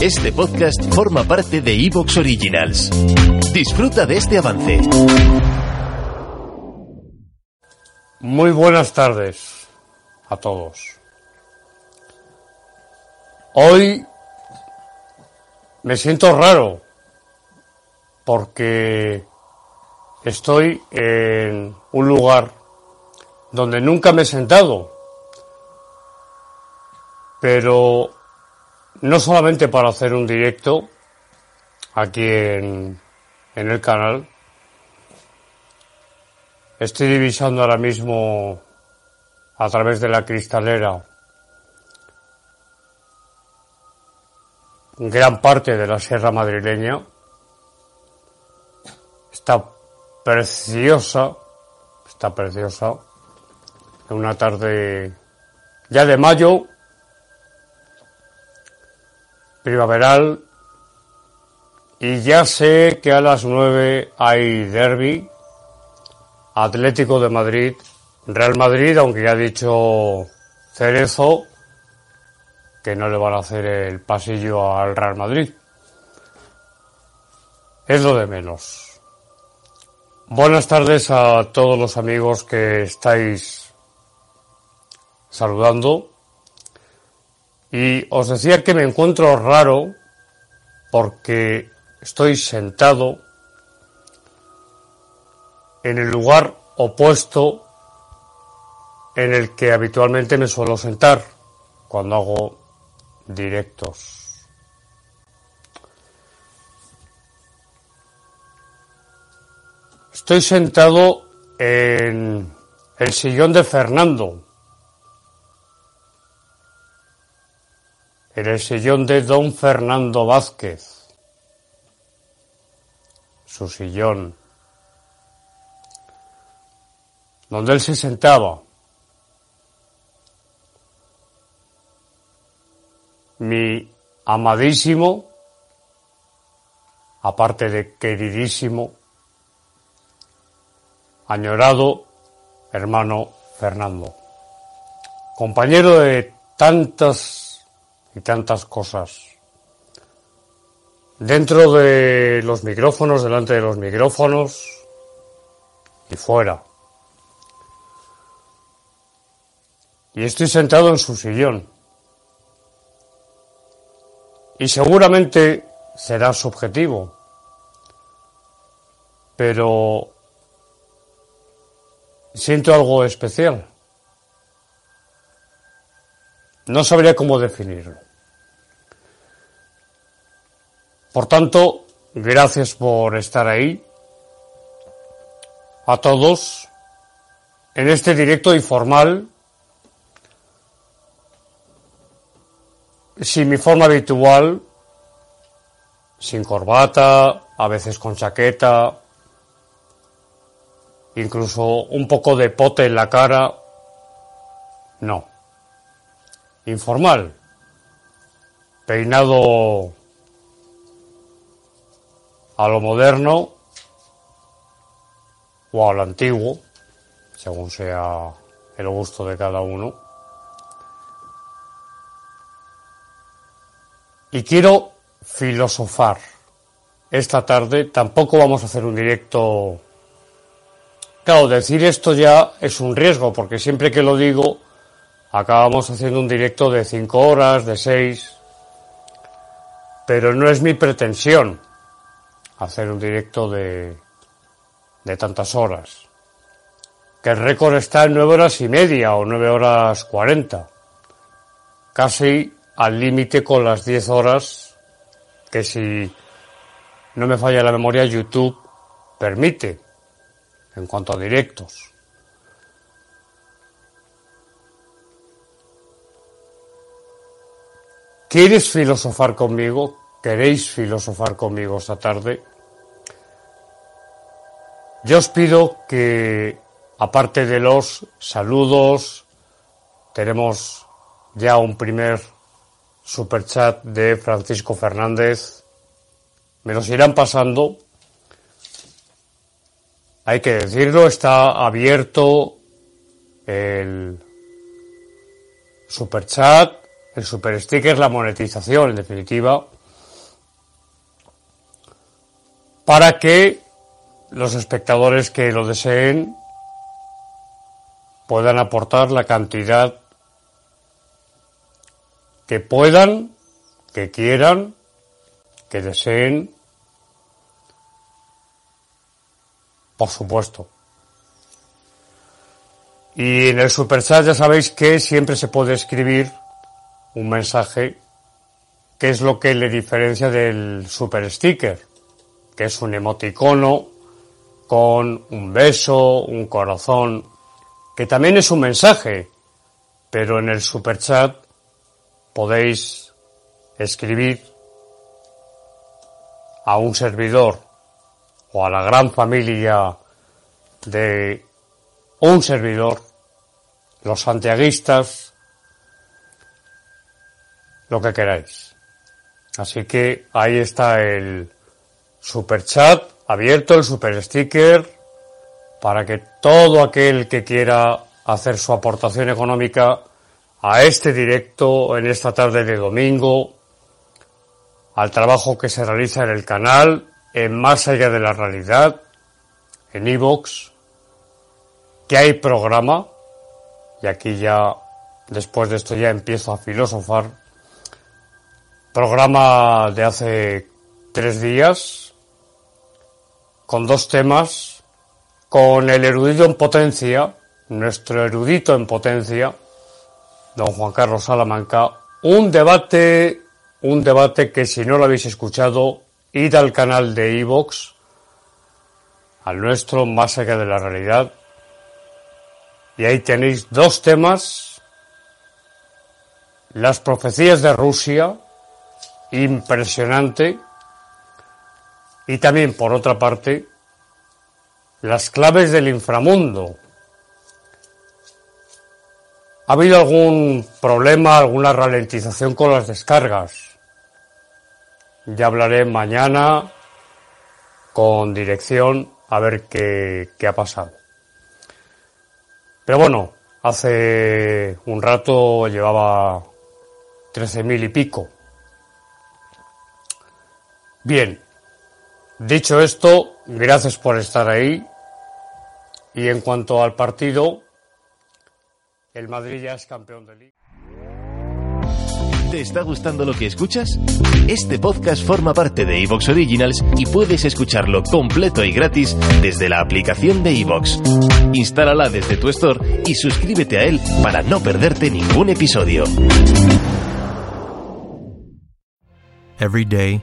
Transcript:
Este podcast forma parte de Evox Originals. Disfruta de este avance. Muy buenas tardes a todos. Hoy me siento raro porque estoy en un lugar donde nunca me he sentado, pero no solamente para hacer un directo aquí en, en el canal, estoy divisando ahora mismo a través de la cristalera gran parte de la sierra madrileña. Está preciosa, está preciosa. Una tarde ya de mayo, primaveral, y ya sé que a las nueve hay derby, Atlético de Madrid, Real Madrid, aunque ya ha dicho Cerezo que no le van a hacer el pasillo al Real Madrid. Es lo de menos. Buenas tardes a todos los amigos que estáis saludando. Y os decía que me encuentro raro porque estoy sentado en el lugar opuesto en el que habitualmente me suelo sentar cuando hago directos. Estoy sentado en el sillón de Fernando, en el sillón de don Fernando Vázquez, su sillón, donde él se sentaba. Mi amadísimo, aparte de queridísimo, añorado hermano Fernando, compañero de tantas y tantas cosas, dentro de los micrófonos, delante de los micrófonos y fuera. Y estoy sentado en su sillón. Y seguramente será subjetivo, pero siento algo especial. No sabría cómo definirlo. Por tanto, gracias por estar ahí. A todos. En este directo informal. Sin mi forma habitual. Sin corbata, a veces con chaqueta, incluso un poco de pote en la cara. No. Informal. Peinado a lo moderno o a lo antiguo, según sea el gusto de cada uno. Y quiero filosofar. Esta tarde tampoco vamos a hacer un directo Claro, decir esto ya es un riesgo, porque siempre que lo digo, acabamos haciendo un directo de cinco horas, de seis, pero no es mi pretensión hacer un directo de, de tantas horas. Que el récord está en nueve horas y media o nueve horas cuarenta, casi al límite con las diez horas que si no me falla la memoria YouTube permite en cuanto a directos. ¿Quieres filosofar conmigo? ¿Queréis filosofar conmigo esta tarde? Yo os pido que, aparte de los saludos, tenemos ya un primer superchat de Francisco Fernández. Me los irán pasando. Hay que decirlo, está abierto el superchat, el super sticker, la monetización, en definitiva, para que los espectadores que lo deseen puedan aportar la cantidad que puedan, que quieran, que deseen, por supuesto. Y en el superchat ya sabéis que siempre se puede escribir un mensaje que es lo que le diferencia del super sticker, que es un emoticono con un beso, un corazón, que también es un mensaje, pero en el superchat podéis escribir a un servidor o a la gran familia de un servidor, los santiaguistas, lo que queráis. Así que ahí está el super chat abierto, el super sticker, para que todo aquel que quiera hacer su aportación económica a este directo en esta tarde de domingo, al trabajo que se realiza en el canal, en Más allá de la realidad, en Evox, que hay programa, y aquí ya, después de esto ya empiezo a filosofar, programa de hace tres días, con dos temas, con el erudito en potencia, nuestro erudito en potencia, don Juan Carlos Salamanca, un debate, un debate que si no lo habéis escuchado, id al canal de Evox, al nuestro, más allá de la realidad, y ahí tenéis dos temas, las profecías de Rusia, impresionante, y también, por otra parte, las claves del inframundo. ¿Ha habido algún problema, alguna ralentización con las descargas? Ya hablaré mañana con dirección a ver qué, qué ha pasado. Pero bueno, hace un rato llevaba 13.000 y pico. Bien, Dicho esto, gracias por estar ahí. Y en cuanto al partido, el Madrid ya es campeón de liga. ¿Te está gustando lo que escuchas? Este podcast forma parte de Evox Originals y puedes escucharlo completo y gratis desde la aplicación de Evox. Instálala desde tu store y suscríbete a él para no perderte ningún episodio. Every day,